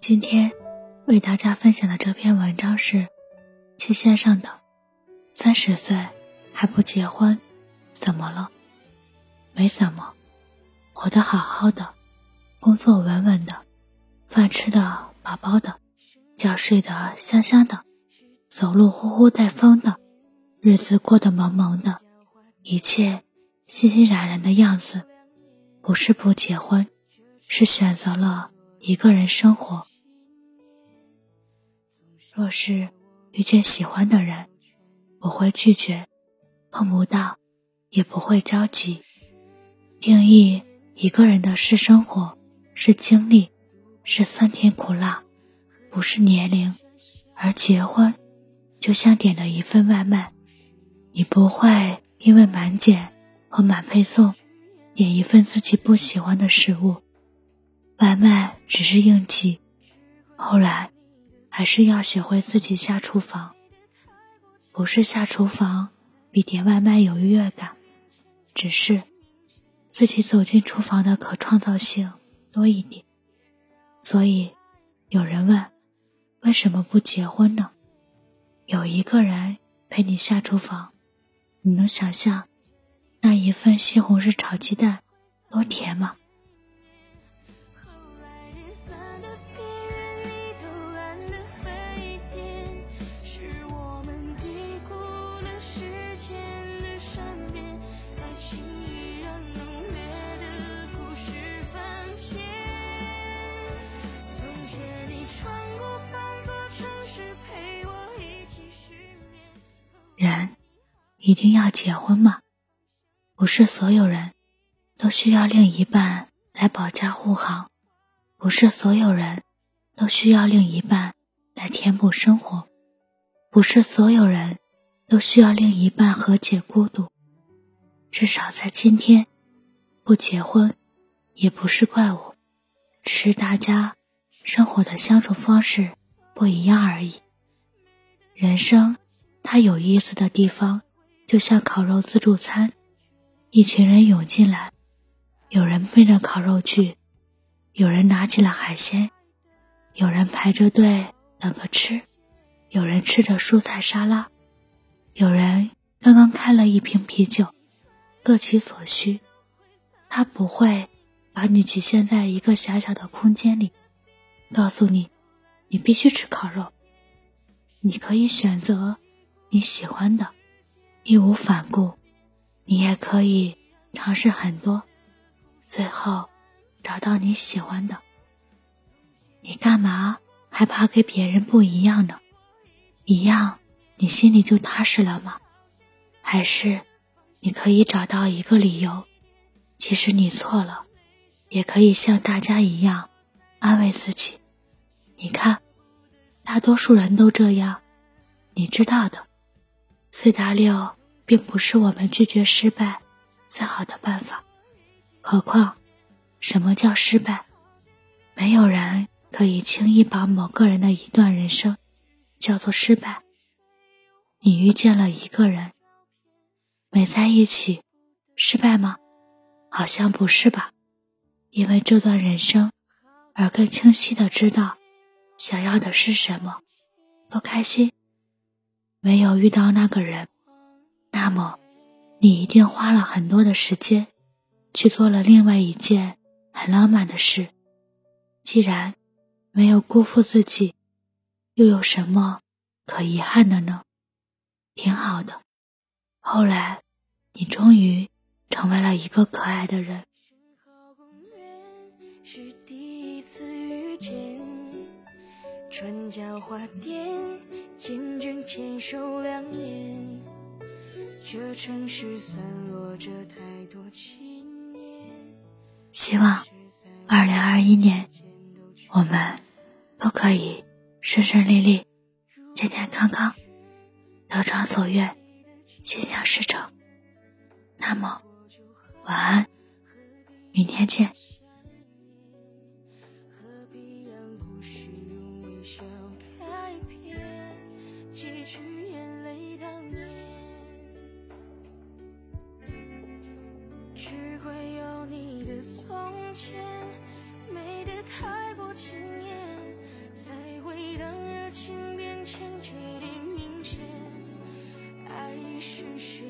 今天为大家分享的这篇文章是七先生的。三十岁还不结婚，怎么了？没怎么，活得好好的，工作稳稳的，饭吃的饱饱的，觉睡得香香的，走路呼呼带风的，日子过得萌萌的，一切欣欣然然的样子。不是不结婚，是选择了一个人生活。若是遇见喜欢的人，不会拒绝，碰不到，也不会着急。定义一个人的是生活，是经历，是酸甜苦辣，不是年龄。而结婚，就像点了一份外卖，你不会因为满减和满配送。点一份自己不喜欢的食物，外卖只是应急。后来，还是要学会自己下厨房。不是下厨房比点外卖有愉悦感，只是自己走进厨房的可创造性多一点。所以，有人问，为什么不结婚呢？有一个人陪你下厨房，你能想象？那一份西红柿炒鸡蛋，多甜吗？一定要结婚吗？不是所有人都需要另一半来保驾护航，不是所有人都需要另一半来填补生活，不是所有人都需要另一半和解孤独。至少在今天，不结婚也不是怪物，只是大家生活的相处方式不一样而已。人生它有意思的地方，就像烤肉自助餐。一群人涌进来，有人奔着烤肉去，有人拿起了海鲜，有人排着队等着吃，有人吃着蔬菜沙拉，有人刚刚开了一瓶啤酒，各取所需。他不会把你局限在一个狭小的空间里，告诉你你必须吃烤肉。你可以选择你喜欢的，义无反顾。你也可以尝试很多，最后找到你喜欢的。你干嘛还怕跟别人不一样呢？一样，你心里就踏实了吗？还是你可以找到一个理由，即使你错了，也可以像大家一样安慰自己。你看，大多数人都这样，你知道的。四大六。并不是我们拒绝失败最好的办法。何况，什么叫失败？没有人可以轻易把某个人的一段人生叫做失败。你遇见了一个人，没在一起，失败吗？好像不是吧。因为这段人生，而更清晰的知道想要的是什么，多开心。没有遇到那个人。那么，你一定花了很多的时间，去做了另外一件很浪漫的事。既然没有辜负自己，又有什么可遗憾的呢？挺好的。后来，你终于成为了一个可爱的人。春江花店，见证牵手两年。这城市散落着太多情念。希望二零二一年我们都可以顺顺利利、健健康康、得偿所愿、心想事成。那么，晚安，明天见。从前美得太过惊艳，才会当热情变浅，决定明天，爱是。